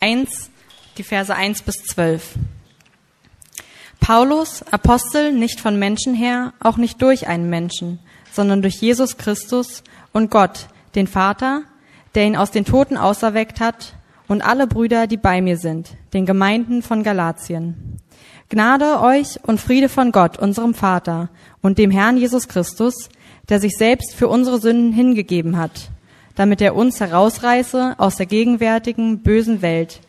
1, die Verse 1 bis 12. Paulus, Apostel, nicht von Menschen her, auch nicht durch einen Menschen, sondern durch Jesus Christus und Gott, den Vater, der ihn aus den Toten auserweckt hat, und alle Brüder, die bei mir sind, den Gemeinden von Galatien. Gnade euch und Friede von Gott, unserem Vater, und dem Herrn Jesus Christus, der sich selbst für unsere Sünden hingegeben hat, damit er uns herausreiße aus der gegenwärtigen bösen Welt,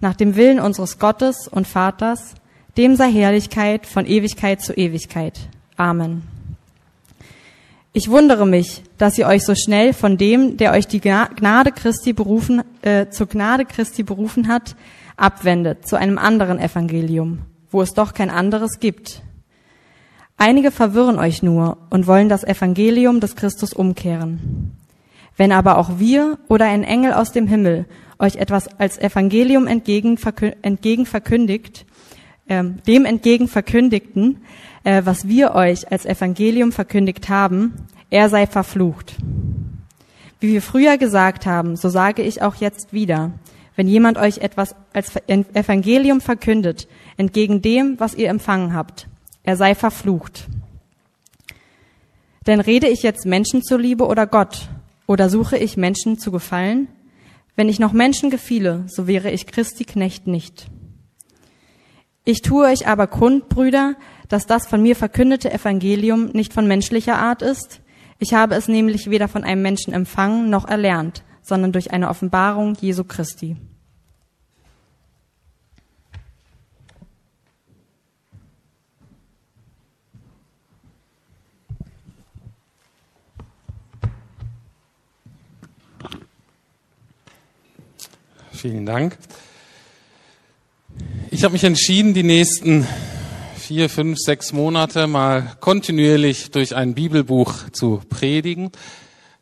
nach dem Willen unseres Gottes und Vaters, dem sei Herrlichkeit von Ewigkeit zu Ewigkeit. Amen. Ich wundere mich, dass ihr euch so schnell von dem, der euch die Gnade Christi berufen, äh, zur Gnade Christi berufen hat, abwendet zu einem anderen Evangelium, wo es doch kein anderes gibt. Einige verwirren euch nur und wollen das Evangelium des Christus umkehren. Wenn aber auch wir oder ein Engel aus dem Himmel euch etwas als Evangelium entgegen, entgegen verkündigt, äh, dem entgegen verkündigten, äh, was wir euch als Evangelium verkündigt haben, er sei verflucht. Wie wir früher gesagt haben, so sage ich auch jetzt wieder, wenn jemand euch etwas als Evangelium verkündet, entgegen dem, was ihr empfangen habt, er sei verflucht. Denn rede ich jetzt Menschen zuliebe oder Gott? Oder suche ich Menschen zu gefallen? Wenn ich noch Menschen gefiele, so wäre ich Christi Knecht nicht. Ich tue euch aber kund, Brüder, dass das von mir verkündete Evangelium nicht von menschlicher Art ist. Ich habe es nämlich weder von einem Menschen empfangen noch erlernt, sondern durch eine Offenbarung Jesu Christi. Vielen Dank. Ich habe mich entschieden, die nächsten vier, fünf, sechs Monate mal kontinuierlich durch ein Bibelbuch zu predigen.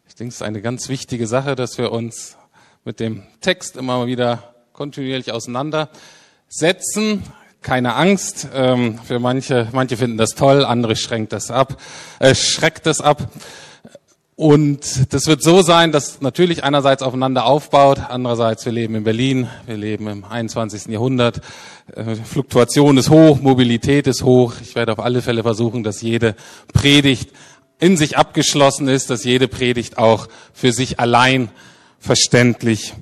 Ich denke, es ist eine ganz wichtige Sache, dass wir uns mit dem Text immer wieder kontinuierlich auseinandersetzen. Keine Angst, ähm, für manche, manche finden das toll, andere schränkt das ab, äh, schreckt das ab. Und das wird so sein, dass natürlich einerseits aufeinander aufbaut, andererseits wir leben in Berlin, wir leben im 21. Jahrhundert, äh, Fluktuation ist hoch, Mobilität ist hoch. Ich werde auf alle Fälle versuchen, dass jede Predigt in sich abgeschlossen ist, dass jede Predigt auch für sich allein verständlich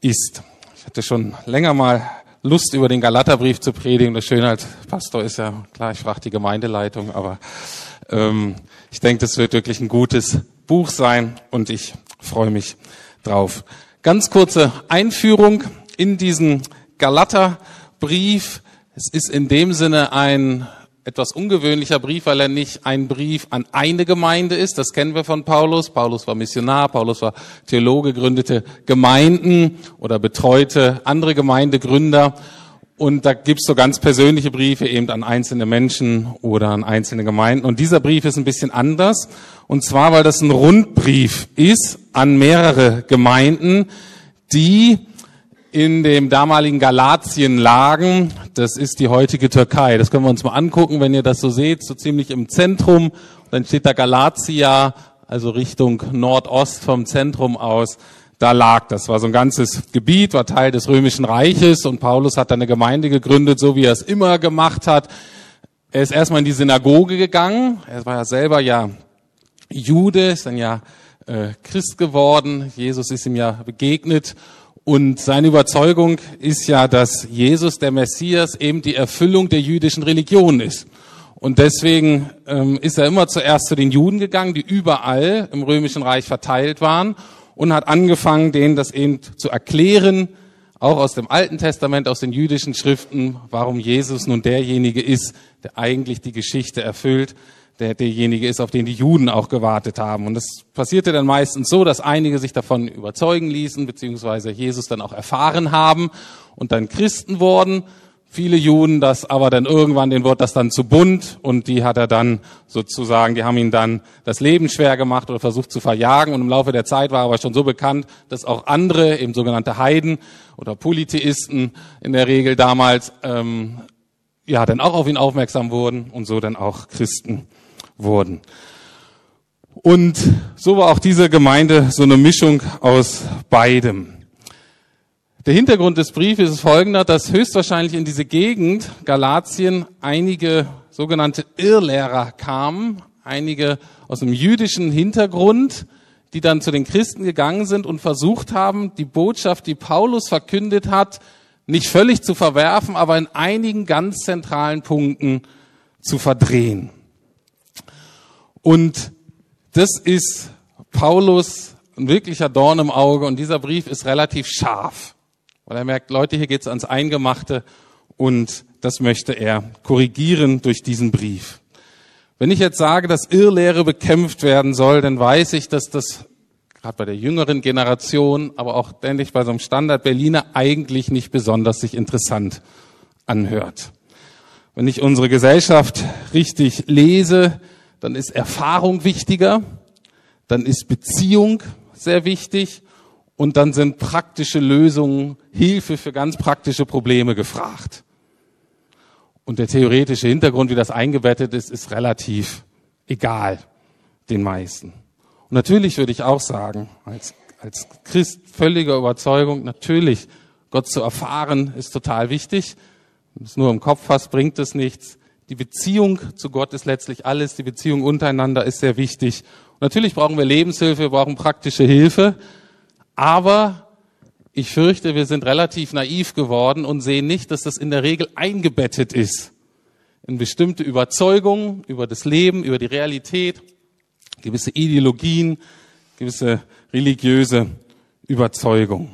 ist. Ich hatte schon länger mal Lust, über den Galaterbrief zu predigen. Das Schöne als Pastor ist ja, klar, ich frage die Gemeindeleitung, aber ähm, ich denke, das wird wirklich ein gutes Buch sein und ich freue mich drauf. Ganz kurze Einführung in diesen Galaterbrief. Es ist in dem Sinne ein etwas ungewöhnlicher Brief, weil er nicht ein Brief an eine Gemeinde ist. Das kennen wir von Paulus. Paulus war Missionar, Paulus war Theologe, gründete Gemeinden oder betreute andere Gemeindegründer. Und da gibt's so ganz persönliche Briefe eben an einzelne Menschen oder an einzelne Gemeinden. Und dieser Brief ist ein bisschen anders. Und zwar, weil das ein Rundbrief ist an mehrere Gemeinden, die in dem damaligen Galatien lagen. Das ist die heutige Türkei. Das können wir uns mal angucken, wenn ihr das so seht, so ziemlich im Zentrum. Dann steht da Galatia, also Richtung Nordost vom Zentrum aus da lag. Das war so ein ganzes Gebiet, war Teil des Römischen Reiches und Paulus hat da eine Gemeinde gegründet, so wie er es immer gemacht hat. Er ist erstmal in die Synagoge gegangen. Er war ja selber ja Jude, ist dann ja äh, Christ geworden. Jesus ist ihm ja begegnet. Und seine Überzeugung ist ja, dass Jesus, der Messias, eben die Erfüllung der jüdischen Religion ist. Und deswegen ähm, ist er immer zuerst zu den Juden gegangen, die überall im Römischen Reich verteilt waren und hat angefangen, denen das eben zu erklären, auch aus dem Alten Testament, aus den jüdischen Schriften, warum Jesus nun derjenige ist, der eigentlich die Geschichte erfüllt, der derjenige ist, auf den die Juden auch gewartet haben. Und das passierte dann meistens so, dass einige sich davon überzeugen ließen, beziehungsweise Jesus dann auch erfahren haben und dann Christen wurden viele Juden das aber dann irgendwann, den wird das dann zu bunt und die hat er dann sozusagen, die haben ihn dann das Leben schwer gemacht oder versucht zu verjagen und im Laufe der Zeit war er aber schon so bekannt, dass auch andere, eben sogenannte Heiden oder Polytheisten in der Regel damals, ähm, ja, dann auch auf ihn aufmerksam wurden und so dann auch Christen wurden. Und so war auch diese Gemeinde so eine Mischung aus beidem. Der Hintergrund des Briefes ist folgender, dass höchstwahrscheinlich in diese Gegend Galatien einige sogenannte Irrlehrer kamen, einige aus dem jüdischen Hintergrund, die dann zu den Christen gegangen sind und versucht haben, die Botschaft, die Paulus verkündet hat, nicht völlig zu verwerfen, aber in einigen ganz zentralen Punkten zu verdrehen. Und das ist Paulus ein wirklicher Dorn im Auge und dieser Brief ist relativ scharf. Weil er merkt, Leute, hier geht's ans Eingemachte und das möchte er korrigieren durch diesen Brief. Wenn ich jetzt sage, dass Irrlehre bekämpft werden soll, dann weiß ich, dass das gerade bei der jüngeren Generation, aber auch ähnlich bei so einem Standard Berliner eigentlich nicht besonders sich interessant anhört. Wenn ich unsere Gesellschaft richtig lese, dann ist Erfahrung wichtiger, dann ist Beziehung sehr wichtig und dann sind praktische Lösungen, Hilfe für ganz praktische Probleme gefragt. Und der theoretische Hintergrund, wie das eingebettet ist, ist relativ egal den meisten. Und natürlich würde ich auch sagen, als, als Christ völliger Überzeugung, natürlich, Gott zu erfahren ist total wichtig. Wenn es nur im Kopf hast, bringt es nichts. Die Beziehung zu Gott ist letztlich alles. Die Beziehung untereinander ist sehr wichtig. Und natürlich brauchen wir Lebenshilfe, wir brauchen praktische Hilfe. Aber ich fürchte, wir sind relativ naiv geworden und sehen nicht, dass das in der Regel eingebettet ist in bestimmte Überzeugungen über das Leben, über die Realität, gewisse Ideologien, gewisse religiöse Überzeugungen.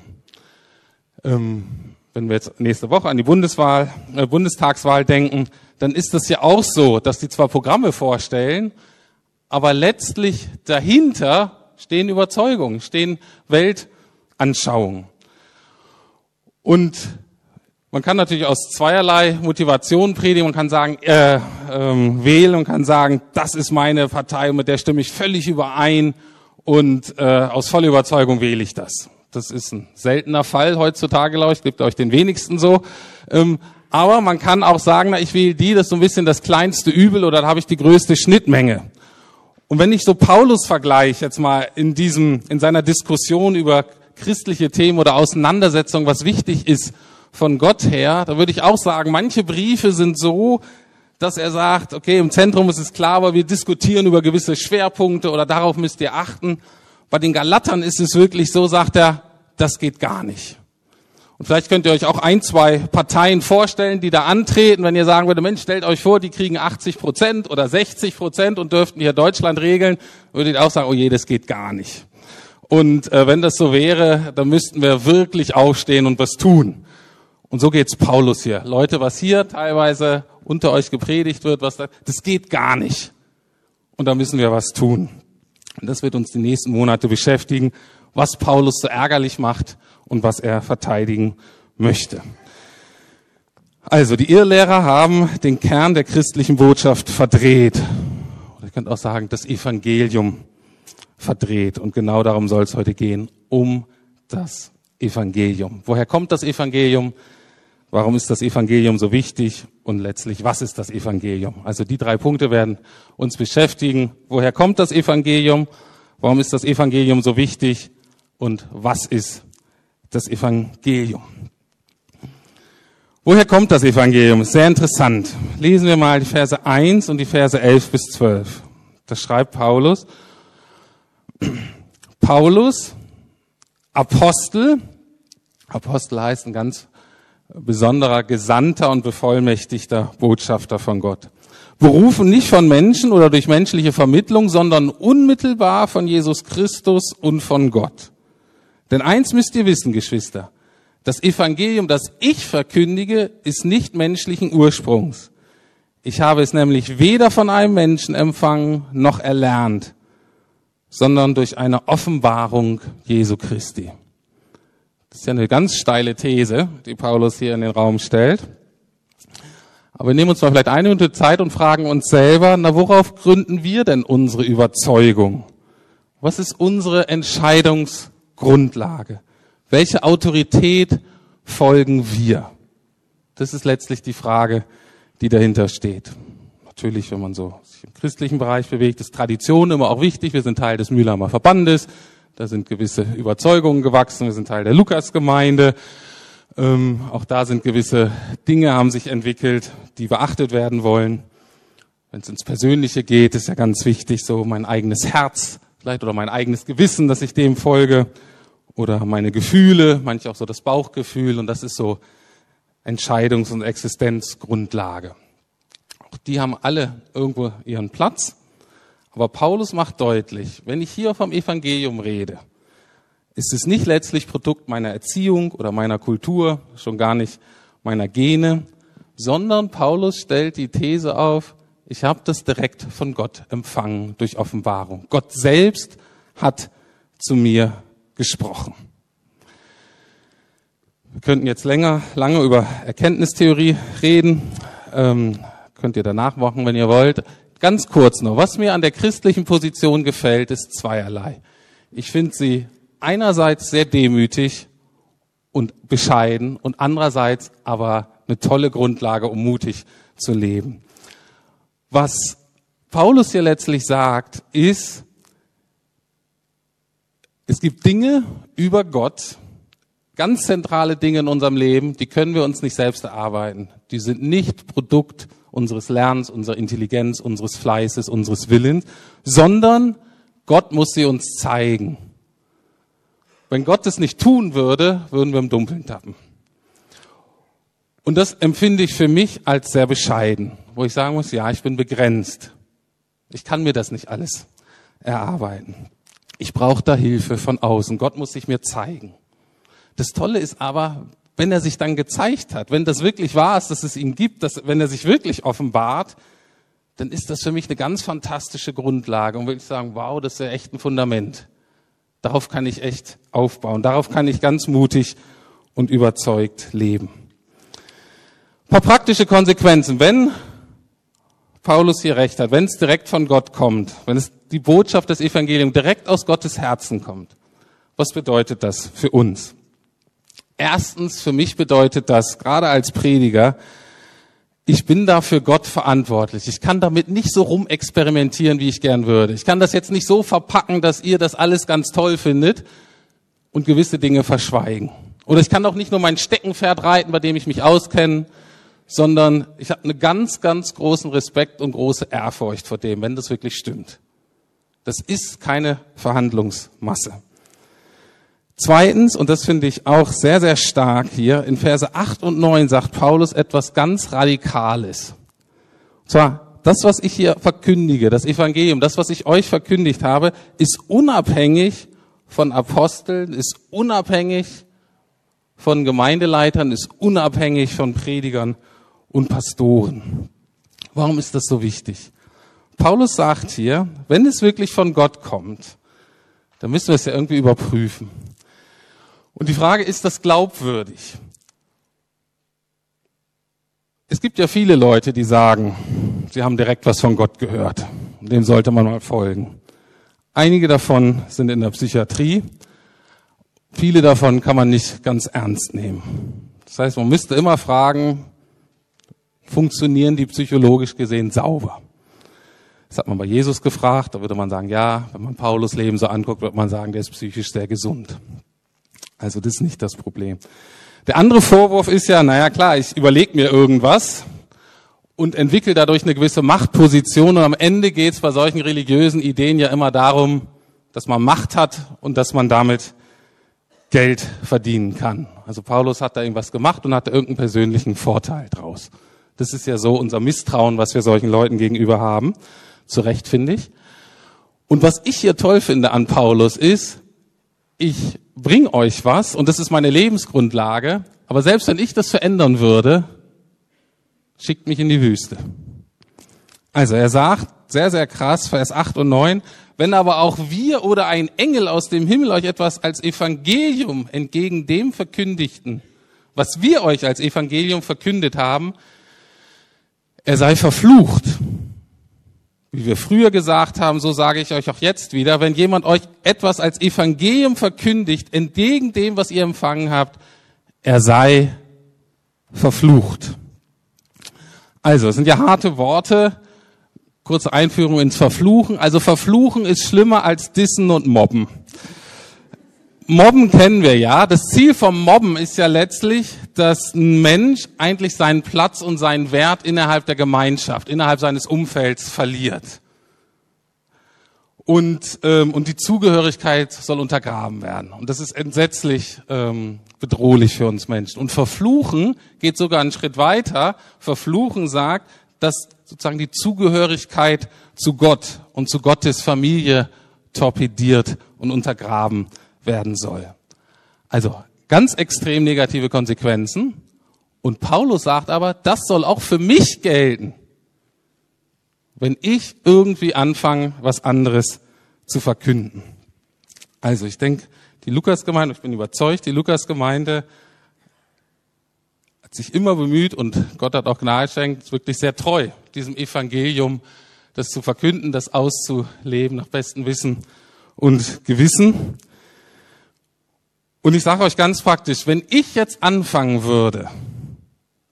Ähm, wenn wir jetzt nächste Woche an die Bundeswahl, äh, Bundestagswahl denken, dann ist das ja auch so, dass die zwar Programme vorstellen, aber letztlich dahinter stehen Überzeugungen, stehen Weltanschauungen. Und man kann natürlich aus zweierlei Motivation predigen. Man kann sagen, äh, ähm, wählen und kann sagen, das ist meine Partei mit der stimme ich völlig überein und äh, aus voller Überzeugung wähle ich das. Das ist ein seltener Fall heutzutage, glaube ich, gibt euch den wenigsten so. Ähm, aber man kann auch sagen, na, ich wähle die, das ist so ein bisschen das kleinste Übel oder da habe ich die größte Schnittmenge. Und wenn ich so Paulus vergleiche, jetzt mal in diesem, in seiner Diskussion über christliche Themen oder Auseinandersetzung, was wichtig ist von Gott her, da würde ich auch sagen, manche Briefe sind so, dass er sagt, okay, im Zentrum ist es klar, aber wir diskutieren über gewisse Schwerpunkte oder darauf müsst ihr achten. Bei den Galatern ist es wirklich so, sagt er, das geht gar nicht. Und vielleicht könnt ihr euch auch ein, zwei Parteien vorstellen, die da antreten, wenn ihr sagen würdet, Mensch, stellt euch vor, die kriegen 80 Prozent oder 60 Prozent und dürften hier Deutschland regeln, würdet ihr auch sagen, oh je, das geht gar nicht. Und äh, wenn das so wäre, dann müssten wir wirklich aufstehen und was tun. Und so geht's Paulus hier. Leute, was hier teilweise unter euch gepredigt wird, was da, das geht gar nicht. Und da müssen wir was tun. Und das wird uns die nächsten Monate beschäftigen, was Paulus so ärgerlich macht und was er verteidigen möchte. Also, die Irrlehrer haben den Kern der christlichen Botschaft verdreht. Oder ihr könnt auch sagen, das Evangelium verdreht. Und genau darum soll es heute gehen, um das Evangelium. Woher kommt das Evangelium? Warum ist das Evangelium so wichtig? Und letztlich, was ist das Evangelium? Also die drei Punkte werden uns beschäftigen. Woher kommt das Evangelium? Warum ist das Evangelium so wichtig? Und was ist das Evangelium? Woher kommt das Evangelium? Sehr interessant. Lesen wir mal die Verse 1 und die Verse 11 bis 12. Da schreibt Paulus, Paulus, Apostel, Apostel heißt ein ganz besonderer Gesandter und bevollmächtigter Botschafter von Gott. Berufen nicht von Menschen oder durch menschliche Vermittlung, sondern unmittelbar von Jesus Christus und von Gott. Denn eins müsst ihr wissen, Geschwister, das Evangelium, das ich verkündige, ist nicht menschlichen Ursprungs. Ich habe es nämlich weder von einem Menschen empfangen noch erlernt, sondern durch eine Offenbarung Jesu Christi. Das ist ja eine ganz steile These, die Paulus hier in den Raum stellt. Aber wir nehmen uns mal vielleicht eine Minute Zeit und fragen uns selber, na worauf gründen wir denn unsere Überzeugung? Was ist unsere Entscheidungsgrundlage? Welche Autorität folgen wir? Das ist letztlich die Frage, die dahinter steht. Natürlich, wenn man so sich im christlichen Bereich bewegt, ist Tradition immer auch wichtig. Wir sind Teil des Mühlheimer Verbandes. Da sind gewisse Überzeugungen gewachsen. Wir sind Teil der Lukasgemeinde. Ähm, auch da sind gewisse Dinge haben sich entwickelt, die beachtet werden wollen. Wenn es ins Persönliche geht, ist ja ganz wichtig, so mein eigenes Herz vielleicht oder mein eigenes Gewissen, dass ich dem folge oder meine Gefühle, manchmal auch so das Bauchgefühl und das ist so Entscheidungs- und Existenzgrundlage. Auch die haben alle irgendwo ihren Platz. Aber Paulus macht deutlich, wenn ich hier vom Evangelium rede, ist es nicht letztlich Produkt meiner Erziehung oder meiner Kultur, schon gar nicht meiner Gene, sondern Paulus stellt die These auf, ich habe das direkt von Gott empfangen durch Offenbarung. Gott selbst hat zu mir gesprochen. Wir könnten jetzt länger, lange über Erkenntnistheorie reden. Ähm, könnt ihr danach machen, wenn ihr wollt. Ganz kurz noch. Was mir an der christlichen Position gefällt, ist zweierlei. Ich finde sie einerseits sehr demütig und bescheiden und andererseits aber eine tolle Grundlage, um mutig zu leben. Was Paulus hier letztlich sagt, ist, es gibt Dinge über Gott, ganz zentrale Dinge in unserem Leben, die können wir uns nicht selbst erarbeiten. Die sind nicht Produkt unseres Lernens, unserer Intelligenz, unseres Fleißes, unseres Willens, sondern Gott muss sie uns zeigen. Wenn Gott es nicht tun würde, würden wir im Dunkeln tappen. Und das empfinde ich für mich als sehr bescheiden, wo ich sagen muss, ja, ich bin begrenzt. Ich kann mir das nicht alles erarbeiten. Ich brauche da Hilfe von außen. Gott muss sich mir zeigen. Das Tolle ist aber, wenn er sich dann gezeigt hat, wenn das wirklich wahr ist, dass es ihn gibt, dass, wenn er sich wirklich offenbart, dann ist das für mich eine ganz fantastische Grundlage und will ich sagen, wow, das ist ja echt ein Fundament. Darauf kann ich echt aufbauen. Darauf kann ich ganz mutig und überzeugt leben. Ein paar praktische Konsequenzen. Wenn Paulus hier recht hat, wenn es direkt von Gott kommt, wenn es die Botschaft des Evangeliums direkt aus Gottes Herzen kommt, was bedeutet das für uns? Erstens, für mich bedeutet das, gerade als Prediger, ich bin da für Gott verantwortlich. Ich kann damit nicht so rumexperimentieren, wie ich gern würde. Ich kann das jetzt nicht so verpacken, dass ihr das alles ganz toll findet und gewisse Dinge verschweigen. Oder ich kann auch nicht nur mein Steckenpferd reiten, bei dem ich mich auskenne, sondern ich habe einen ganz, ganz großen Respekt und große Ehrfurcht vor dem, wenn das wirklich stimmt. Das ist keine Verhandlungsmasse. Zweitens, und das finde ich auch sehr, sehr stark hier, in Verse 8 und 9 sagt Paulus etwas ganz Radikales. Und zwar, das, was ich hier verkündige, das Evangelium, das, was ich euch verkündigt habe, ist unabhängig von Aposteln, ist unabhängig von Gemeindeleitern, ist unabhängig von Predigern und Pastoren. Warum ist das so wichtig? Paulus sagt hier, wenn es wirklich von Gott kommt, dann müssen wir es ja irgendwie überprüfen. Und die Frage, ist das glaubwürdig? Es gibt ja viele Leute, die sagen, sie haben direkt was von Gott gehört. Dem sollte man mal folgen. Einige davon sind in der Psychiatrie. Viele davon kann man nicht ganz ernst nehmen. Das heißt, man müsste immer fragen, funktionieren die psychologisch gesehen sauber? Das hat man bei Jesus gefragt, da würde man sagen, ja. Wenn man Paulus Leben so anguckt, wird man sagen, der ist psychisch sehr gesund. Also das ist nicht das Problem. Der andere Vorwurf ist ja, naja klar, ich überlege mir irgendwas und entwickle dadurch eine gewisse Machtposition und am Ende geht es bei solchen religiösen Ideen ja immer darum, dass man Macht hat und dass man damit Geld verdienen kann. Also Paulus hat da irgendwas gemacht und hatte irgendeinen persönlichen Vorteil draus. Das ist ja so unser Misstrauen, was wir solchen Leuten gegenüber haben. Zu Recht finde ich. Und was ich hier toll finde an Paulus ist, ich bring euch was und das ist meine Lebensgrundlage, aber selbst wenn ich das verändern würde, schickt mich in die Wüste. Also er sagt, sehr, sehr krass, Vers 8 und 9, wenn aber auch wir oder ein Engel aus dem Himmel euch etwas als Evangelium entgegen dem verkündigten, was wir euch als Evangelium verkündet haben, er sei verflucht. Wie wir früher gesagt haben, so sage ich euch auch jetzt wieder, wenn jemand euch etwas als Evangelium verkündigt, entgegen dem, was ihr empfangen habt, er sei verflucht. Also, es sind ja harte Worte. Kurze Einführung ins Verfluchen. Also Verfluchen ist schlimmer als Dissen und Mobben. Mobben kennen wir ja. Das Ziel vom Mobben ist ja letztlich, dass ein Mensch eigentlich seinen Platz und seinen Wert innerhalb der Gemeinschaft, innerhalb seines Umfelds verliert. Und, ähm, und die Zugehörigkeit soll untergraben werden. Und das ist entsetzlich ähm, bedrohlich für uns Menschen. Und Verfluchen geht sogar einen Schritt weiter. Verfluchen sagt, dass sozusagen die Zugehörigkeit zu Gott und zu Gottes Familie torpediert und untergraben werden soll. Also ganz extrem negative Konsequenzen. Und Paulus sagt aber, das soll auch für mich gelten, wenn ich irgendwie anfange, was anderes zu verkünden. Also ich denke, die Lukasgemeinde, ich bin überzeugt, die Lukasgemeinde hat sich immer bemüht und Gott hat auch Gnade geschenkt, wirklich sehr treu, diesem Evangelium, das zu verkünden, das auszuleben nach bestem Wissen und Gewissen. Und ich sage euch ganz praktisch, wenn ich jetzt anfangen würde,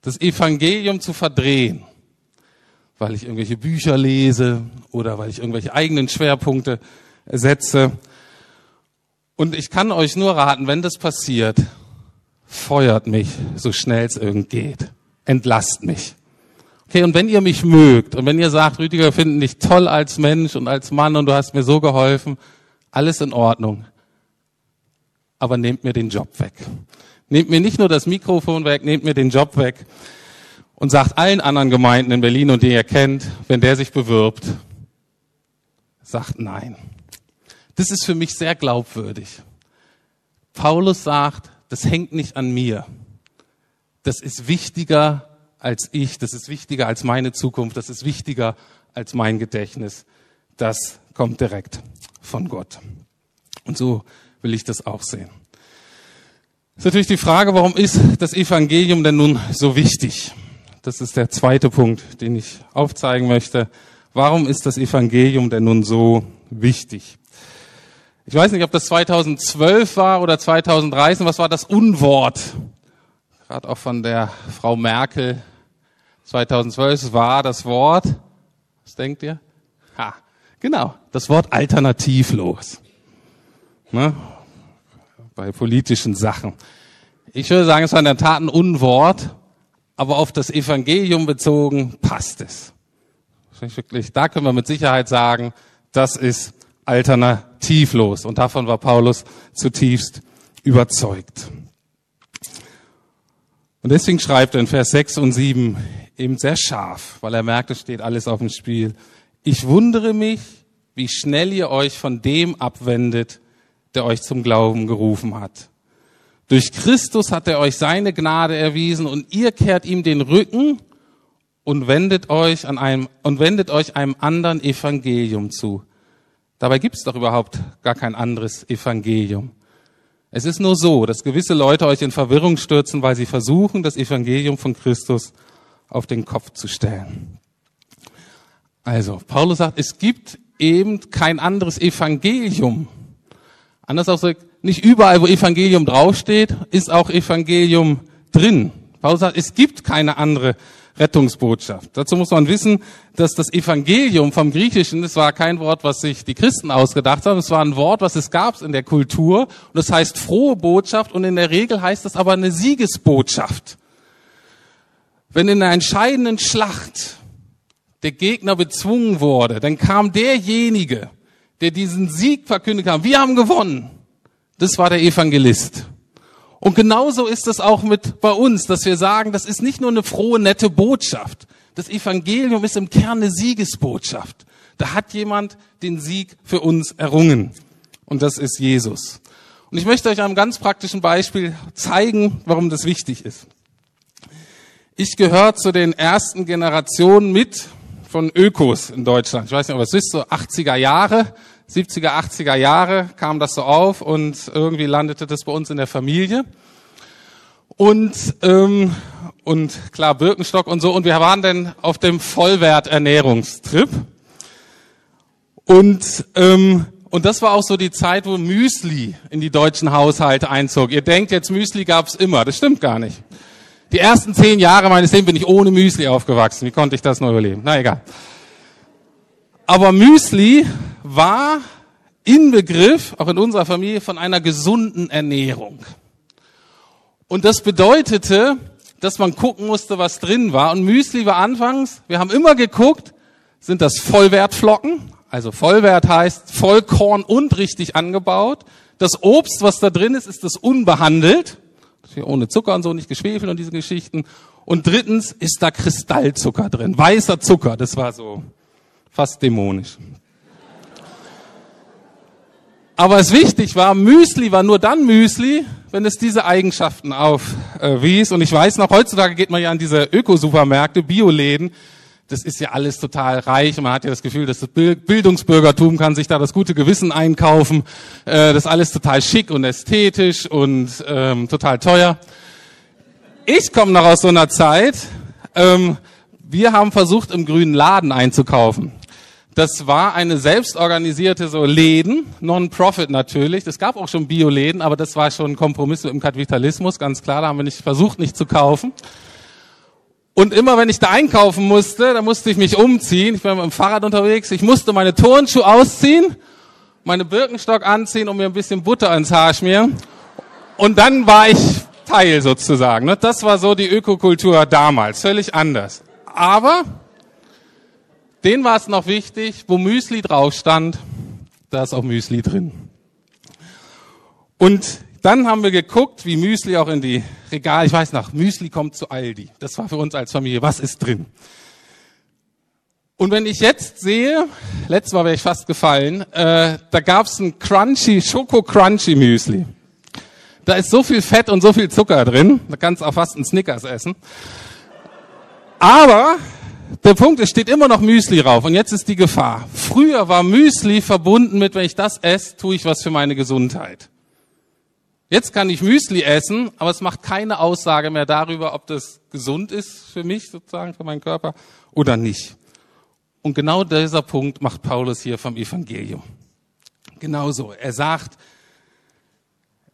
das Evangelium zu verdrehen, weil ich irgendwelche Bücher lese oder weil ich irgendwelche eigenen Schwerpunkte setze, und ich kann euch nur raten, wenn das passiert, feuert mich so schnell es irgend geht. Entlasst mich. Okay, und wenn ihr mich mögt und wenn ihr sagt, Rüdiger, finden dich toll als Mensch und als Mann und du hast mir so geholfen, alles in Ordnung aber nehmt mir den Job weg. Nehmt mir nicht nur das Mikrofon weg, nehmt mir den Job weg und sagt allen anderen Gemeinden in Berlin und die ihr kennt, wenn der sich bewirbt, sagt nein. Das ist für mich sehr glaubwürdig. Paulus sagt, das hängt nicht an mir. Das ist wichtiger als ich, das ist wichtiger als meine Zukunft, das ist wichtiger als mein Gedächtnis. Das kommt direkt von Gott. Und so will ich das auch sehen. Ist natürlich die Frage, warum ist das Evangelium denn nun so wichtig? Das ist der zweite Punkt, den ich aufzeigen möchte. Warum ist das Evangelium denn nun so wichtig? Ich weiß nicht, ob das 2012 war oder 2013. Was war das Unwort? Gerade auch von der Frau Merkel. 2012 war das Wort. Was denkt ihr? Ha, genau, das Wort alternativlos. Ne? Bei politischen Sachen. Ich würde sagen, es war in der Tat ein Unwort, aber auf das Evangelium bezogen passt es. Wirklich, da können wir mit Sicherheit sagen, das ist alternativlos. Und davon war Paulus zutiefst überzeugt. Und deswegen schreibt er in Vers 6 und 7 eben sehr scharf, weil er merkt, es steht alles auf dem Spiel. Ich wundere mich, wie schnell ihr euch von dem abwendet, der euch zum Glauben gerufen hat. Durch Christus hat er euch seine Gnade erwiesen und ihr kehrt ihm den Rücken und wendet euch an einem und wendet euch einem anderen Evangelium zu. Dabei gibt es doch überhaupt gar kein anderes Evangelium. Es ist nur so, dass gewisse Leute euch in Verwirrung stürzen, weil sie versuchen, das Evangelium von Christus auf den Kopf zu stellen. Also, Paulus sagt, es gibt eben kein anderes Evangelium. Anders ausgedrückt, nicht überall, wo Evangelium draufsteht, ist auch Evangelium drin. Paulus sagt, es gibt keine andere Rettungsbotschaft. Dazu muss man wissen, dass das Evangelium vom Griechischen, das war kein Wort, was sich die Christen ausgedacht haben, es war ein Wort, was es gab in der Kultur. Und das heißt frohe Botschaft und in der Regel heißt das aber eine Siegesbotschaft. Wenn in einer entscheidenden Schlacht der Gegner bezwungen wurde, dann kam derjenige, der diesen Sieg verkündet hat. Wir haben gewonnen. Das war der Evangelist. Und genauso ist es auch mit bei uns, dass wir sagen, das ist nicht nur eine frohe, nette Botschaft. Das Evangelium ist im Kern eine Siegesbotschaft. Da hat jemand den Sieg für uns errungen. Und das ist Jesus. Und ich möchte euch einem ganz praktischen Beispiel zeigen, warum das wichtig ist. Ich gehöre zu den ersten Generationen mit, von Ökos in Deutschland. Ich weiß nicht, ob es ist, so 80er Jahre, 70er, 80er Jahre kam das so auf und irgendwie landete das bei uns in der Familie. Und, ähm, und klar, Birkenstock und so. Und wir waren dann auf dem Vollwerternährungstrip. Und, ähm, und das war auch so die Zeit, wo Müsli in die deutschen Haushalte einzog. Ihr denkt jetzt, Müsli gab's immer. Das stimmt gar nicht. Die ersten zehn Jahre meines Lebens bin ich ohne Müsli aufgewachsen. Wie konnte ich das nur überleben? Na egal. Aber Müsli war Inbegriff, auch in unserer Familie, von einer gesunden Ernährung. Und das bedeutete, dass man gucken musste, was drin war. Und Müsli war anfangs, wir haben immer geguckt, sind das Vollwertflocken? Also Vollwert heißt Vollkorn und richtig angebaut. Das Obst, was da drin ist, ist das unbehandelt. Ohne Zucker und so, nicht geschwefelt und diese Geschichten. Und drittens ist da Kristallzucker drin. Weißer Zucker. Das war so fast dämonisch. Aber es wichtig war, Müsli war nur dann Müsli, wenn es diese Eigenschaften aufwies. Und ich weiß noch, heutzutage geht man ja an diese Ökosupermärkte, Bioläden. Das ist ja alles total reich man hat ja das Gefühl, dass das Bildungsbürgertum kann sich da das gute Gewissen einkaufen. Äh, das ist alles total schick und ästhetisch und ähm, total teuer. Ich komme noch aus so einer Zeit. Ähm, wir haben versucht, im grünen Laden einzukaufen. Das war eine selbstorganisierte so Läden, Non-Profit natürlich. Es gab auch schon Bioläden, aber das war schon ein Kompromiss mit dem Kapitalismus, ganz klar. Da haben wir nicht versucht, nicht zu kaufen. Und immer wenn ich da einkaufen musste, da musste ich mich umziehen. Ich war mit dem Fahrrad unterwegs. Ich musste meine Turnschuhe ausziehen, meine Birkenstock anziehen und mir ein bisschen Butter ins Haar schmieren. Und dann war ich Teil sozusagen. Ne? Das war so die Ökokultur damals, völlig anders. Aber den war es noch wichtig, wo Müsli drauf stand, da ist auch Müsli drin. Und dann haben wir geguckt, wie Müsli auch in die Regal, ich weiß noch, Müsli kommt zu Aldi. Das war für uns als Familie, was ist drin? Und wenn ich jetzt sehe, letztes Mal wäre ich fast gefallen, äh, da gab's ein Crunchy, Schoko Crunchy Müsli. Da ist so viel Fett und so viel Zucker drin, da kannst du auch fast einen Snickers essen. Aber der Punkt, es steht immer noch Müsli drauf und jetzt ist die Gefahr. Früher war Müsli verbunden mit, wenn ich das esse, tue ich was für meine Gesundheit. Jetzt kann ich Müsli essen, aber es macht keine Aussage mehr darüber, ob das gesund ist für mich sozusagen, für meinen Körper oder nicht. Und genau dieser Punkt macht Paulus hier vom Evangelium. Genauso. Er sagt,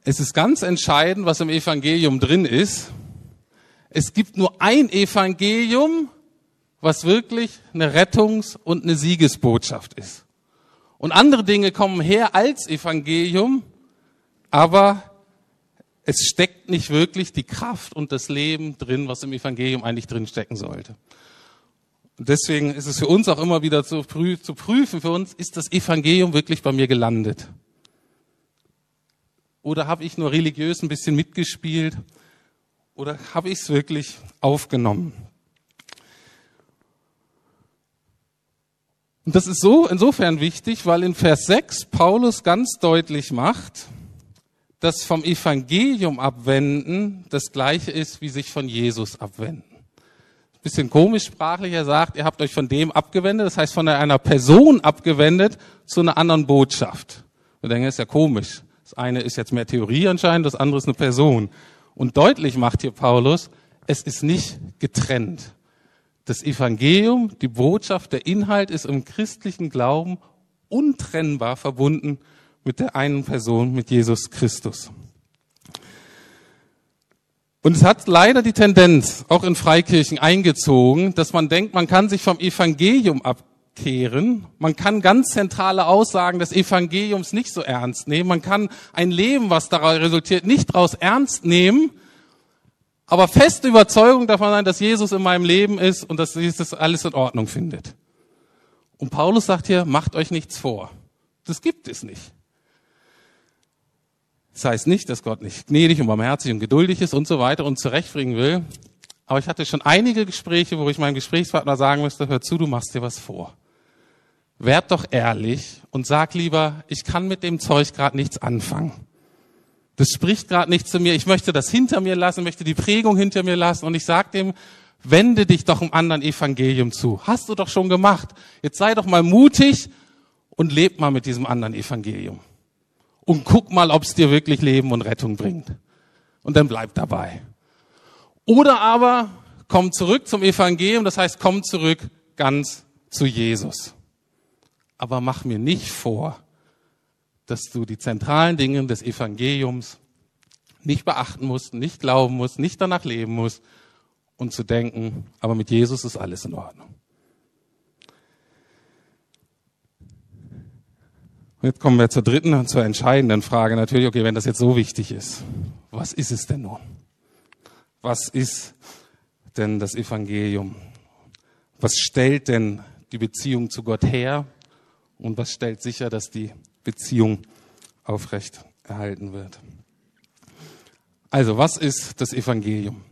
es ist ganz entscheidend, was im Evangelium drin ist. Es gibt nur ein Evangelium, was wirklich eine Rettungs- und eine Siegesbotschaft ist. Und andere Dinge kommen her als Evangelium, aber es steckt nicht wirklich die Kraft und das Leben drin, was im Evangelium eigentlich drin stecken sollte. Und deswegen ist es für uns auch immer wieder zu, prü zu prüfen, für uns, ist das Evangelium wirklich bei mir gelandet? Oder habe ich nur religiös ein bisschen mitgespielt? Oder habe ich es wirklich aufgenommen? Und das ist so insofern wichtig, weil in Vers 6 Paulus ganz deutlich macht, dass vom Evangelium abwenden das gleiche ist, wie sich von Jesus abwenden. Bisschen komisch sprachlich, er sagt, ihr habt euch von dem abgewendet, das heißt von einer Person abgewendet zu einer anderen Botschaft. Wir denken, das ist ja komisch. Das eine ist jetzt mehr Theorie anscheinend, das andere ist eine Person. Und deutlich macht hier Paulus, es ist nicht getrennt. Das Evangelium, die Botschaft, der Inhalt ist im christlichen Glauben untrennbar verbunden mit der einen Person, mit Jesus Christus. Und es hat leider die Tendenz, auch in Freikirchen eingezogen, dass man denkt, man kann sich vom Evangelium abkehren. Man kann ganz zentrale Aussagen des Evangeliums nicht so ernst nehmen. Man kann ein Leben, was daraus resultiert, nicht daraus ernst nehmen, aber feste Überzeugung davon sein, dass Jesus in meinem Leben ist und dass Jesus alles in Ordnung findet. Und Paulus sagt hier, macht euch nichts vor. Das gibt es nicht. Das heißt nicht, dass Gott nicht gnädig und barmherzig und geduldig ist und so weiter und zurechtbringen will. Aber ich hatte schon einige Gespräche, wo ich meinem Gesprächspartner sagen müsste, hör zu, du machst dir was vor. Werd doch ehrlich und sag lieber, ich kann mit dem Zeug gerade nichts anfangen. Das spricht gerade nicht zu mir. Ich möchte das hinter mir lassen, möchte die Prägung hinter mir lassen. Und ich sage dem, wende dich doch im anderen Evangelium zu. Hast du doch schon gemacht. Jetzt sei doch mal mutig und leb mal mit diesem anderen Evangelium. Und guck mal, ob es dir wirklich Leben und Rettung bringt. Und dann bleib dabei. Oder aber komm zurück zum Evangelium, das heißt, komm zurück ganz zu Jesus. Aber mach mir nicht vor, dass du die zentralen Dinge des Evangeliums nicht beachten musst, nicht glauben musst, nicht danach leben musst und zu denken, aber mit Jesus ist alles in Ordnung. Und jetzt kommen wir zur dritten und zur entscheidenden Frage natürlich, okay, wenn das jetzt so wichtig ist, was ist es denn nun? Was ist denn das Evangelium? Was stellt denn die Beziehung zu Gott her? Und was stellt sicher, dass die Beziehung aufrecht erhalten wird? Also, was ist das Evangelium?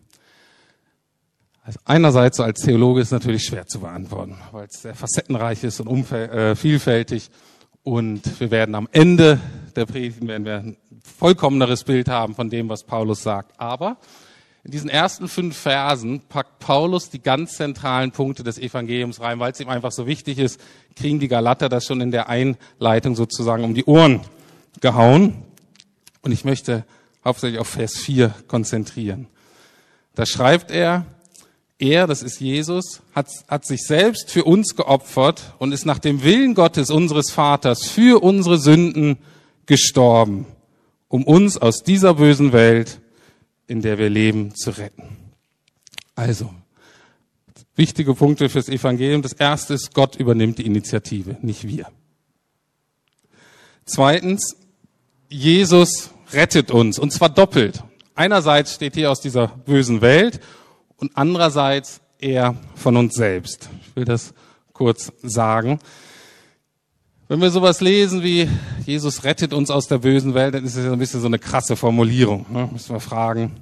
Also einerseits so als Theologe ist natürlich schwer zu beantworten, weil es sehr facettenreich ist und äh, vielfältig. Und wir werden am Ende der Predigten werden wir ein vollkommeneres Bild haben von dem, was Paulus sagt. Aber in diesen ersten fünf Versen packt Paulus die ganz zentralen Punkte des Evangeliums rein, weil es ihm einfach so wichtig ist, kriegen die Galater das schon in der Einleitung sozusagen um die Ohren gehauen. Und ich möchte hauptsächlich auf Vers 4 konzentrieren. Da schreibt er, er, das ist Jesus, hat, hat sich selbst für uns geopfert und ist nach dem Willen Gottes, unseres Vaters, für unsere Sünden gestorben, um uns aus dieser bösen Welt, in der wir leben, zu retten. Also, wichtige Punkte fürs Evangelium. Das erste ist, Gott übernimmt die Initiative, nicht wir. Zweitens, Jesus rettet uns, und zwar doppelt. Einerseits steht hier aus dieser bösen Welt und andererseits eher von uns selbst. Ich will das kurz sagen. Wenn wir sowas lesen wie Jesus rettet uns aus der bösen Welt, dann ist es ein bisschen so eine krasse Formulierung. Ne? Müssen wir fragen,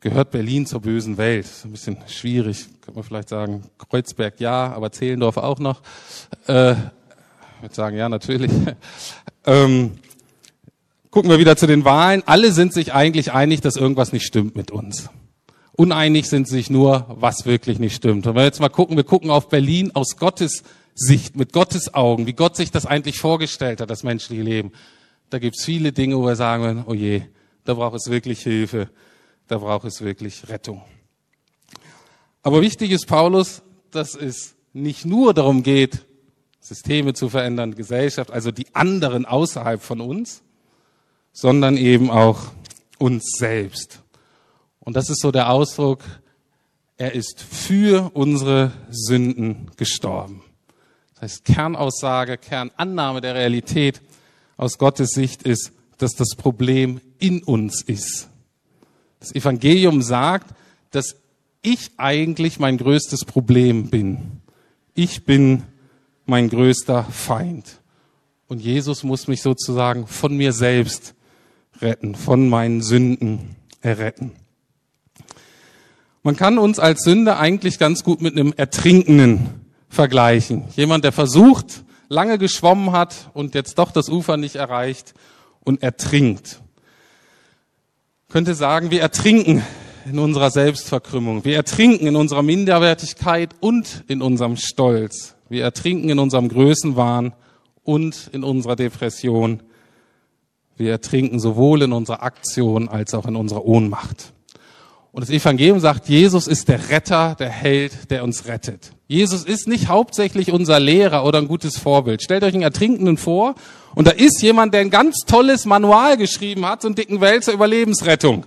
gehört Berlin zur bösen Welt? Ist ein bisschen schwierig. Könnte man vielleicht sagen, Kreuzberg ja, aber Zehlendorf auch noch. Äh, ich würde sagen, ja, natürlich. ähm, gucken wir wieder zu den Wahlen. Alle sind sich eigentlich einig, dass irgendwas nicht stimmt mit uns. Uneinig sind sich nur, was wirklich nicht stimmt. Und wenn wir jetzt mal gucken, wir gucken auf Berlin aus Gottes Sicht, mit Gottes Augen, wie Gott sich das eigentlich vorgestellt hat, das menschliche Leben. Da gibt's viele Dinge, wo wir sagen, oh je, da braucht es wirklich Hilfe, da braucht es wirklich Rettung. Aber wichtig ist Paulus, dass es nicht nur darum geht, Systeme zu verändern, Gesellschaft, also die anderen außerhalb von uns, sondern eben auch uns selbst. Und das ist so der Ausdruck, er ist für unsere Sünden gestorben. Das heißt, Kernaussage, Kernannahme der Realität aus Gottes Sicht ist, dass das Problem in uns ist. Das Evangelium sagt, dass ich eigentlich mein größtes Problem bin. Ich bin mein größter Feind. Und Jesus muss mich sozusagen von mir selbst retten, von meinen Sünden erretten. Man kann uns als Sünder eigentlich ganz gut mit einem Ertrinkenden vergleichen. Jemand, der versucht, lange geschwommen hat und jetzt doch das Ufer nicht erreicht und ertrinkt. könnte sagen, wir ertrinken in unserer Selbstverkrümmung. Wir ertrinken in unserer Minderwertigkeit und in unserem Stolz. Wir ertrinken in unserem Größenwahn und in unserer Depression. Wir ertrinken sowohl in unserer Aktion als auch in unserer Ohnmacht. Und das Evangelium sagt, Jesus ist der Retter, der Held, der uns rettet. Jesus ist nicht hauptsächlich unser Lehrer oder ein gutes Vorbild. Stellt euch einen Ertrinkenden vor und da ist jemand, der ein ganz tolles Manual geschrieben hat, so einen dicken Wälzer über Lebensrettung.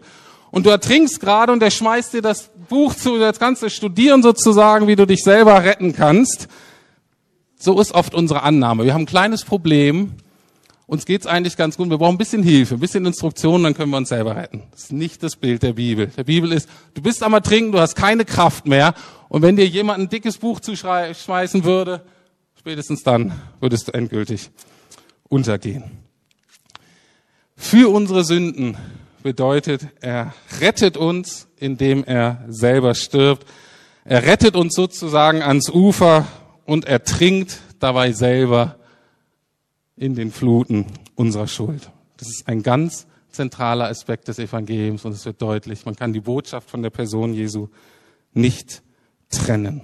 Und du ertrinkst gerade und der schmeißt dir das Buch zu, jetzt kannst du studieren sozusagen, wie du dich selber retten kannst. So ist oft unsere Annahme. Wir haben ein kleines Problem uns geht's eigentlich ganz gut. Wir brauchen ein bisschen Hilfe, ein bisschen Instruktion, dann können wir uns selber retten. Das ist nicht das Bild der Bibel. Der Bibel ist, du bist am Ertrinken, du hast keine Kraft mehr. Und wenn dir jemand ein dickes Buch zuschmeißen würde, spätestens dann würdest du endgültig untergehen. Für unsere Sünden bedeutet, er rettet uns, indem er selber stirbt. Er rettet uns sozusagen ans Ufer und ertrinkt dabei selber in den Fluten unserer Schuld. Das ist ein ganz zentraler Aspekt des Evangeliums und es wird deutlich, man kann die Botschaft von der Person Jesu nicht trennen.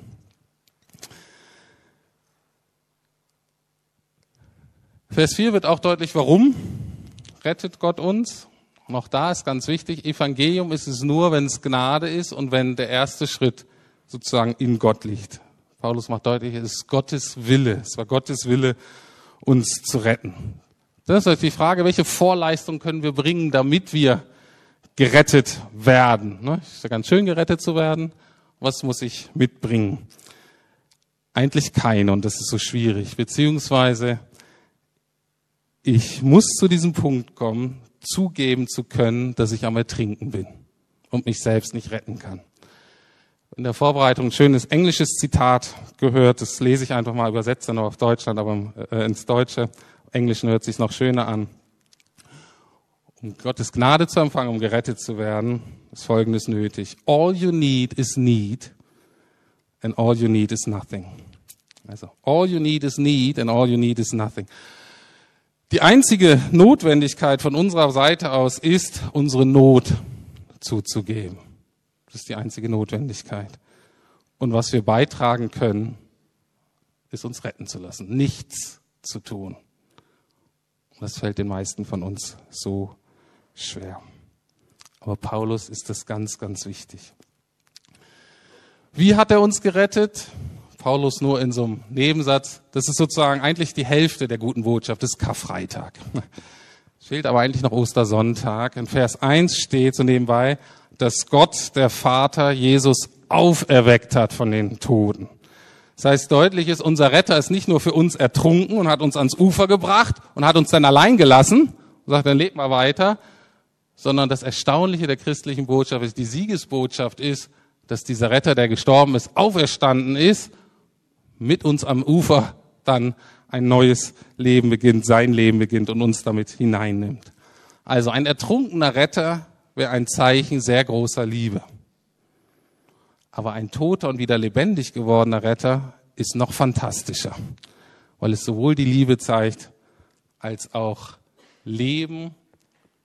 Vers 4 wird auch deutlich, warum rettet Gott uns. Und auch da ist ganz wichtig, Evangelium ist es nur, wenn es Gnade ist und wenn der erste Schritt sozusagen in Gott liegt. Paulus macht deutlich, es ist Gottes Wille. Es war Gottes Wille, uns zu retten. Das ist die Frage, welche Vorleistung können wir bringen, damit wir gerettet werden. Ne? Ist ja ganz schön, gerettet zu werden. Was muss ich mitbringen? Eigentlich keine und das ist so schwierig. Beziehungsweise ich muss zu diesem Punkt kommen, zugeben zu können, dass ich am Ertrinken bin und mich selbst nicht retten kann. In der Vorbereitung ein schönes englisches Zitat gehört, das lese ich einfach mal, übersetze dann auf Deutschland, aber äh, ins Deutsche. Englischen hört sich noch schöner an. Um Gottes Gnade zu empfangen, um gerettet zu werden, ist Folgendes nötig. All you need is need and all you need is nothing. Also, all you need is need and all you need is nothing. Die einzige Notwendigkeit von unserer Seite aus ist, unsere Not zuzugeben. Das ist die einzige Notwendigkeit. Und was wir beitragen können, ist uns retten zu lassen, nichts zu tun. Und das fällt den meisten von uns so schwer. Aber Paulus ist das ganz, ganz wichtig. Wie hat er uns gerettet? Paulus nur in so einem Nebensatz. Das ist sozusagen eigentlich die Hälfte der guten Botschaft, das ist Karfreitag. Es fehlt aber eigentlich noch Ostersonntag. In Vers 1 steht so nebenbei, dass Gott, der Vater, Jesus auferweckt hat von den Toten. Das heißt, deutlich ist, unser Retter ist nicht nur für uns ertrunken und hat uns ans Ufer gebracht und hat uns dann allein gelassen und sagt, dann lebt mal weiter, sondern das Erstaunliche der christlichen Botschaft ist, die Siegesbotschaft ist, dass dieser Retter, der gestorben ist, auferstanden ist mit uns am Ufer dann ein neues Leben beginnt, sein Leben beginnt und uns damit hineinnimmt. Also ein ertrunkener Retter wäre ein Zeichen sehr großer Liebe. Aber ein toter und wieder lebendig gewordener Retter ist noch fantastischer, weil es sowohl die Liebe zeigt, als auch Leben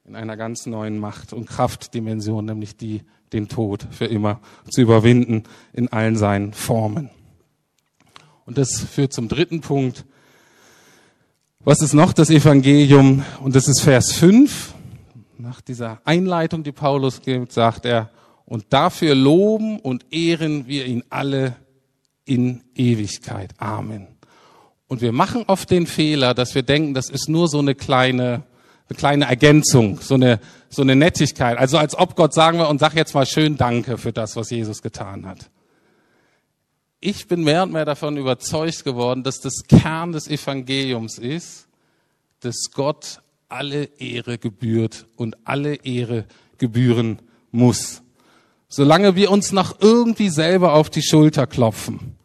in einer ganz neuen Macht- und Kraftdimension, nämlich die, den Tod für immer zu überwinden in allen seinen Formen. Und das führt zum dritten Punkt. Was ist noch das Evangelium? Und das ist Vers 5. Nach dieser Einleitung, die Paulus gibt, sagt er, und dafür loben und ehren wir ihn alle in Ewigkeit. Amen. Und wir machen oft den Fehler, dass wir denken, das ist nur so eine kleine, eine kleine Ergänzung, so eine, so eine Nettigkeit. Also als ob Gott sagen wir und sag jetzt mal schön Danke für das, was Jesus getan hat ich bin mehr und mehr davon überzeugt geworden, dass das Kern des Evangeliums ist, dass Gott alle Ehre gebührt und alle Ehre gebühren muss. Solange wir uns noch irgendwie selber auf die Schulter klopfen,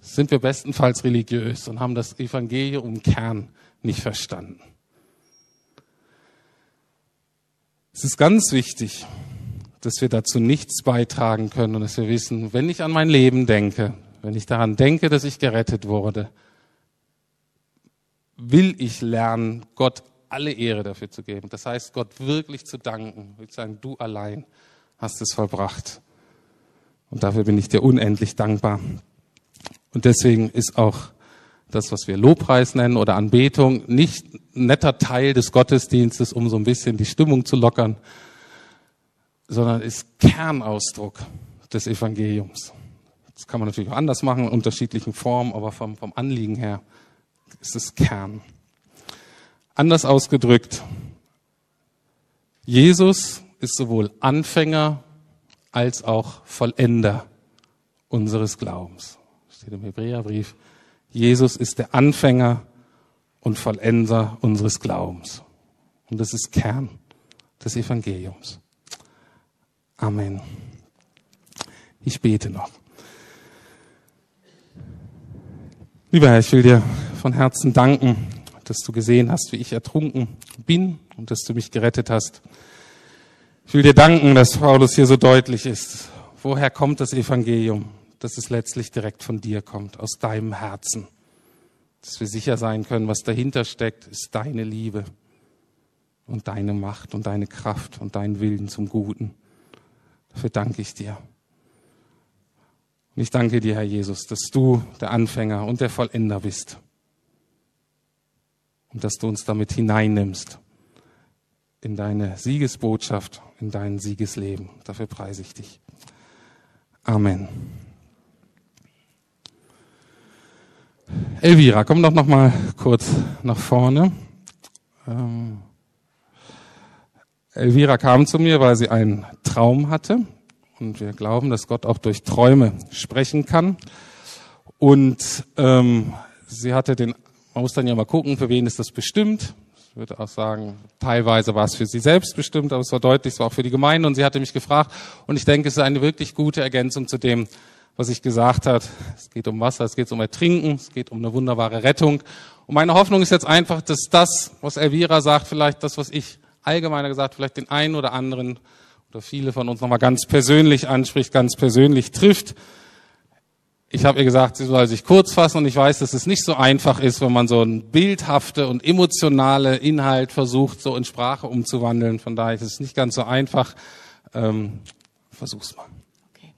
sind wir bestenfalls religiös und haben das Evangelium im Kern nicht verstanden. Es ist ganz wichtig, dass wir dazu nichts beitragen können und dass wir wissen, wenn ich an mein Leben denke, wenn ich daran denke, dass ich gerettet wurde, will ich lernen, Gott alle Ehre dafür zu geben. Das heißt, Gott wirklich zu danken, will sagen, du allein hast es vollbracht. Und dafür bin ich dir unendlich dankbar. Und deswegen ist auch das, was wir Lobpreis nennen oder Anbetung, nicht ein netter Teil des Gottesdienstes, um so ein bisschen die Stimmung zu lockern, sondern ist Kernausdruck des Evangeliums. Das kann man natürlich auch anders machen, in unterschiedlichen Formen, aber vom, vom Anliegen her ist es Kern. Anders ausgedrückt, Jesus ist sowohl Anfänger als auch Vollender unseres Glaubens. Steht im Hebräerbrief. Jesus ist der Anfänger und Vollender unseres Glaubens. Und das ist Kern des Evangeliums. Amen. Ich bete noch. Lieber Herr, ich will dir von Herzen danken, dass du gesehen hast, wie ich ertrunken bin und dass du mich gerettet hast. Ich will dir danken, dass Paulus hier so deutlich ist. Woher kommt das Evangelium? Dass es letztlich direkt von dir kommt, aus deinem Herzen. Dass wir sicher sein können, was dahinter steckt, ist deine Liebe und deine Macht und deine Kraft und dein Willen zum Guten. Dafür danke ich dir. Und ich danke dir, Herr Jesus, dass du der Anfänger und der Vollender bist. Und dass du uns damit hineinnimmst in deine Siegesbotschaft, in dein Siegesleben. Dafür preise ich dich. Amen. Elvira, komm doch noch mal kurz nach vorne. Ähm, Elvira kam zu mir, weil sie einen Traum hatte. Und wir glauben, dass Gott auch durch Träume sprechen kann. Und ähm, sie hatte den, man muss dann ja mal gucken, für wen ist das bestimmt. Ich würde auch sagen, teilweise war es für sie selbst bestimmt, aber es war deutlich, es war auch für die Gemeinde und sie hatte mich gefragt und ich denke, es ist eine wirklich gute Ergänzung zu dem, was ich gesagt hat. Es geht um Wasser, es geht um Ertrinken, es geht um eine wunderbare Rettung. Und meine Hoffnung ist jetzt einfach, dass das, was Elvira sagt, vielleicht das, was ich allgemeiner gesagt, vielleicht den einen oder anderen oder viele von uns nochmal ganz persönlich anspricht, ganz persönlich trifft. Ich habe ihr gesagt, sie soll sich kurz fassen und ich weiß, dass es nicht so einfach ist, wenn man so ein bildhafte und emotionale Inhalt versucht, so in Sprache umzuwandeln. Von daher ist es nicht ganz so einfach. Ähm, versuch's mal. Okay.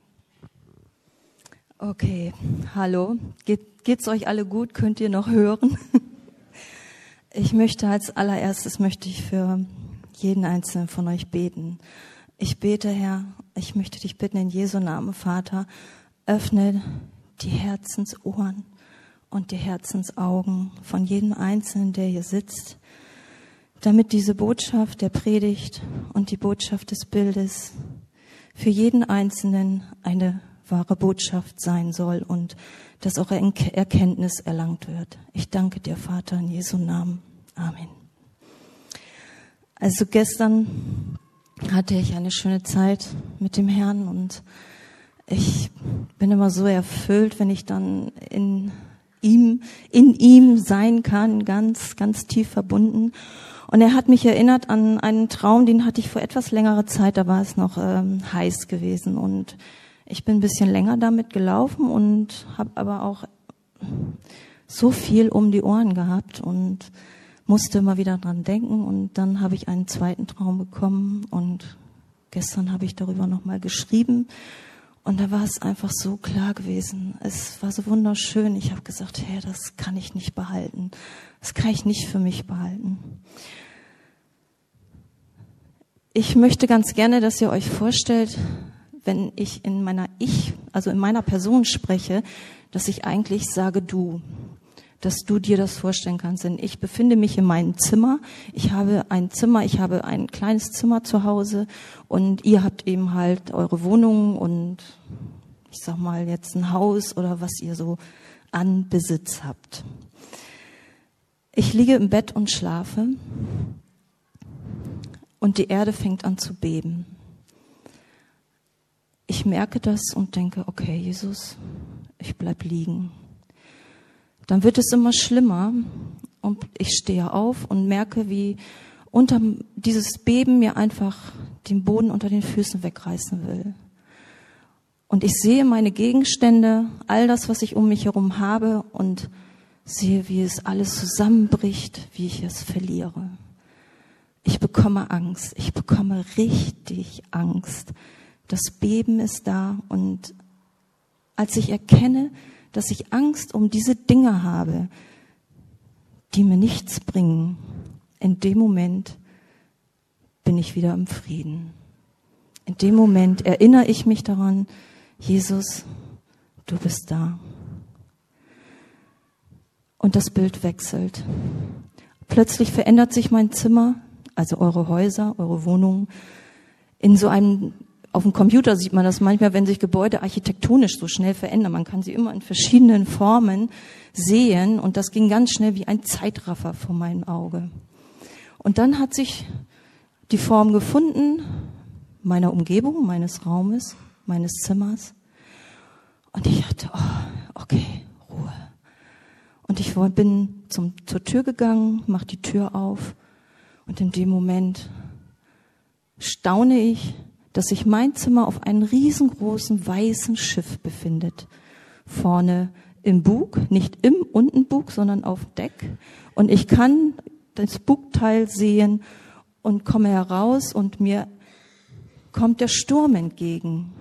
Okay, hallo. Geht, geht's euch alle gut? Könnt ihr noch hören? Ich möchte als allererstes möchte ich für jeden einzelnen von euch beten. Ich bete, Herr, ich möchte dich bitten in Jesu Namen, Vater, öffne die Herzensohren und die Herzensaugen von jedem Einzelnen, der hier sitzt, damit diese Botschaft der Predigt und die Botschaft des Bildes für jeden Einzelnen eine wahre Botschaft sein soll und dass auch Erkenntnis erlangt wird. Ich danke dir, Vater, in Jesu Namen. Amen. Also gestern hatte ich eine schöne Zeit mit dem Herrn und ich bin immer so erfüllt, wenn ich dann in ihm, in ihm sein kann, ganz, ganz tief verbunden. Und er hat mich erinnert an einen Traum, den hatte ich vor etwas längerer Zeit, da war es noch ähm, heiß gewesen. Und ich bin ein bisschen länger damit gelaufen und habe aber auch so viel um die Ohren gehabt und musste immer wieder dran denken. Und dann habe ich einen zweiten Traum bekommen und gestern habe ich darüber nochmal geschrieben. Und da war es einfach so klar gewesen. Es war so wunderschön. Ich habe gesagt, hey, das kann ich nicht behalten. Das kann ich nicht für mich behalten. Ich möchte ganz gerne, dass ihr euch vorstellt, wenn ich in meiner Ich, also in meiner Person spreche, dass ich eigentlich sage du dass du dir das vorstellen kannst. Denn ich befinde mich in meinem Zimmer. Ich habe ein Zimmer, ich habe ein kleines Zimmer zu Hause und ihr habt eben halt eure Wohnung und ich sag mal jetzt ein Haus oder was ihr so an Besitz habt. Ich liege im Bett und schlafe und die Erde fängt an zu beben. Ich merke das und denke, okay, Jesus, ich bleib liegen dann wird es immer schlimmer und ich stehe auf und merke, wie unter dieses Beben mir einfach den Boden unter den Füßen wegreißen will. Und ich sehe meine Gegenstände, all das, was ich um mich herum habe und sehe, wie es alles zusammenbricht, wie ich es verliere. Ich bekomme Angst. Ich bekomme richtig Angst. Das Beben ist da und als ich erkenne, dass ich Angst um diese Dinge habe, die mir nichts bringen. In dem Moment bin ich wieder im Frieden. In dem Moment erinnere ich mich daran, Jesus, du bist da. Und das Bild wechselt. Plötzlich verändert sich mein Zimmer, also eure Häuser, eure Wohnungen, in so einem auf dem Computer sieht man das manchmal, wenn sich Gebäude architektonisch so schnell verändern. Man kann sie immer in verschiedenen Formen sehen und das ging ganz schnell wie ein Zeitraffer vor meinem Auge. Und dann hat sich die Form gefunden meiner Umgebung, meines Raumes, meines Zimmers. Und ich hatte, oh, okay, Ruhe. Und ich bin zum, zur Tür gegangen, mach die Tür auf und in dem Moment staune ich, dass sich mein Zimmer auf einem riesengroßen weißen Schiff befindet. Vorne im Bug, nicht im Untenbug, sondern auf Deck. Und ich kann das Bugteil sehen und komme heraus und mir kommt der Sturm entgegen.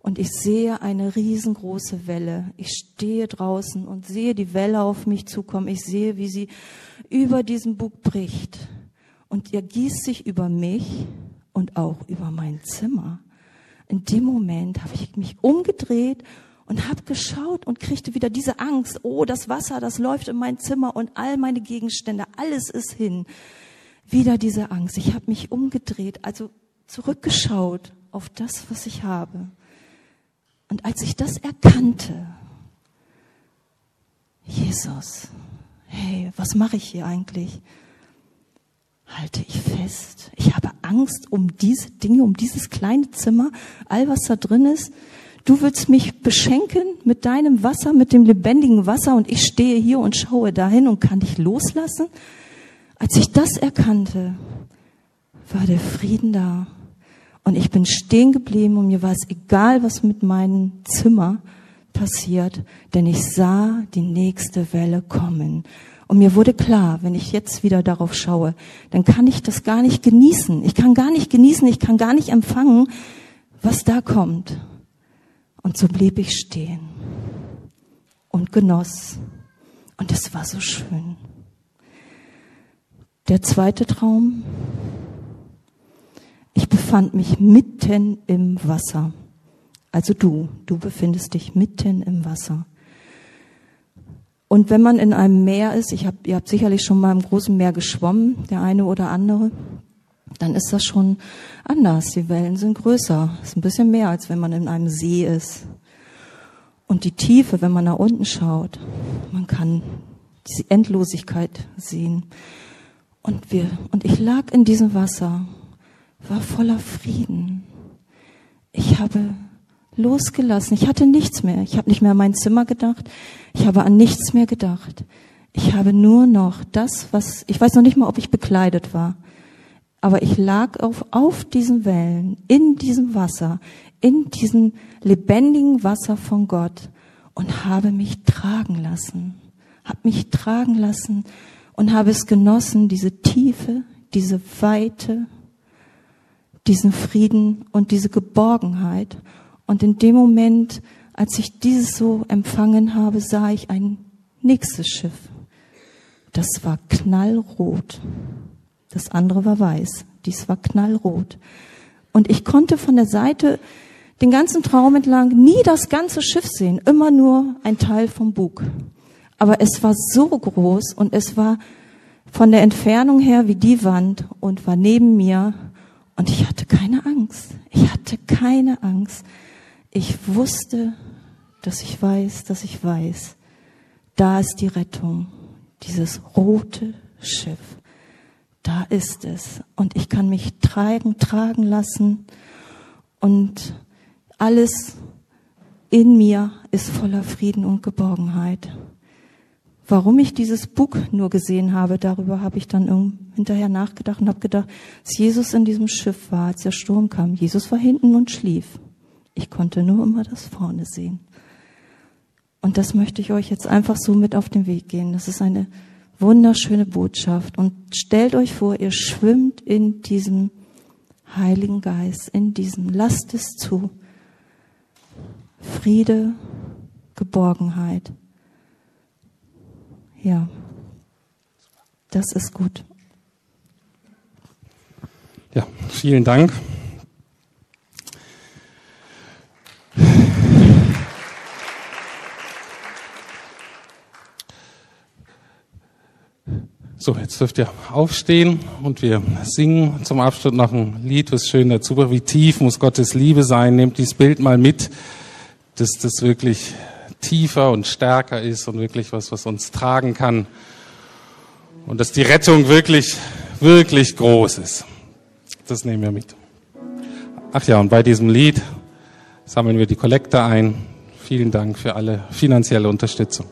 Und ich sehe eine riesengroße Welle. Ich stehe draußen und sehe die Welle auf mich zukommen. Ich sehe, wie sie über diesen Bug bricht. Und er gießt sich über mich und auch über mein Zimmer. In dem Moment habe ich mich umgedreht und habe geschaut und kriegte wieder diese Angst. Oh, das Wasser, das läuft in mein Zimmer und all meine Gegenstände, alles ist hin. Wieder diese Angst. Ich habe mich umgedreht, also zurückgeschaut auf das, was ich habe. Und als ich das erkannte, Jesus, hey, was mache ich hier eigentlich? Halte ich fest. Ich habe Angst um diese Dinge, um dieses kleine Zimmer, all was da drin ist. Du willst mich beschenken mit deinem Wasser, mit dem lebendigen Wasser und ich stehe hier und schaue dahin und kann dich loslassen. Als ich das erkannte, war der Frieden da. Und ich bin stehen geblieben und mir war es egal, was mit meinem Zimmer passiert, denn ich sah die nächste Welle kommen. Und mir wurde klar, wenn ich jetzt wieder darauf schaue, dann kann ich das gar nicht genießen. Ich kann gar nicht genießen, ich kann gar nicht empfangen, was da kommt. Und so blieb ich stehen und genoss. Und es war so schön. Der zweite Traum. Ich befand mich mitten im Wasser. Also du, du befindest dich mitten im Wasser. Und wenn man in einem Meer ist, ich hab, ihr habt sicherlich schon mal im großen Meer geschwommen, der eine oder andere, dann ist das schon anders. Die Wellen sind größer. ist ein bisschen mehr, als wenn man in einem See ist. Und die Tiefe, wenn man nach unten schaut, man kann diese Endlosigkeit sehen. Und wir, und ich lag in diesem Wasser, war voller Frieden. Ich habe losgelassen. Ich hatte nichts mehr. Ich habe nicht mehr an mein Zimmer gedacht. Ich habe an nichts mehr gedacht. Ich habe nur noch das, was, ich weiß noch nicht mal, ob ich bekleidet war. Aber ich lag auf, auf diesen Wellen, in diesem Wasser, in diesem lebendigen Wasser von Gott und habe mich tragen lassen, habe mich tragen lassen und habe es genossen, diese Tiefe, diese Weite, diesen Frieden und diese Geborgenheit. Und in dem Moment, als ich dieses so empfangen habe, sah ich ein nächstes Schiff. Das war knallrot. Das andere war weiß. Dies war knallrot. Und ich konnte von der Seite den ganzen Traum entlang nie das ganze Schiff sehen, immer nur ein Teil vom Bug. Aber es war so groß und es war von der Entfernung her wie die Wand und war neben mir und ich hatte keine Angst. Ich hatte keine Angst. Ich wusste, dass ich weiß, dass ich weiß, da ist die Rettung, dieses rote Schiff. Da ist es. Und ich kann mich tragen, tragen lassen. Und alles in mir ist voller Frieden und Geborgenheit. Warum ich dieses Buch nur gesehen habe, darüber habe ich dann hinterher nachgedacht und habe gedacht, dass Jesus in diesem Schiff war, als der Sturm kam. Jesus war hinten und schlief. Ich konnte nur immer das vorne sehen. Und das möchte ich euch jetzt einfach so mit auf den Weg gehen. Das ist eine wunderschöne Botschaft. Und stellt euch vor, ihr schwimmt in diesem Heiligen Geist, in diesem, lasst es zu. Friede, Geborgenheit. Ja, das ist gut. Ja, vielen Dank. So, jetzt dürft ihr aufstehen und wir singen zum Abschluss noch ein Lied, was schön dazu war. Wie tief muss Gottes Liebe sein? Nehmt dieses Bild mal mit, dass das wirklich tiefer und stärker ist und wirklich was, was uns tragen kann. Und dass die Rettung wirklich, wirklich groß ist. Das nehmen wir mit. Ach ja, und bei diesem Lied sammeln wir die Kollekte ein. Vielen Dank für alle finanzielle Unterstützung.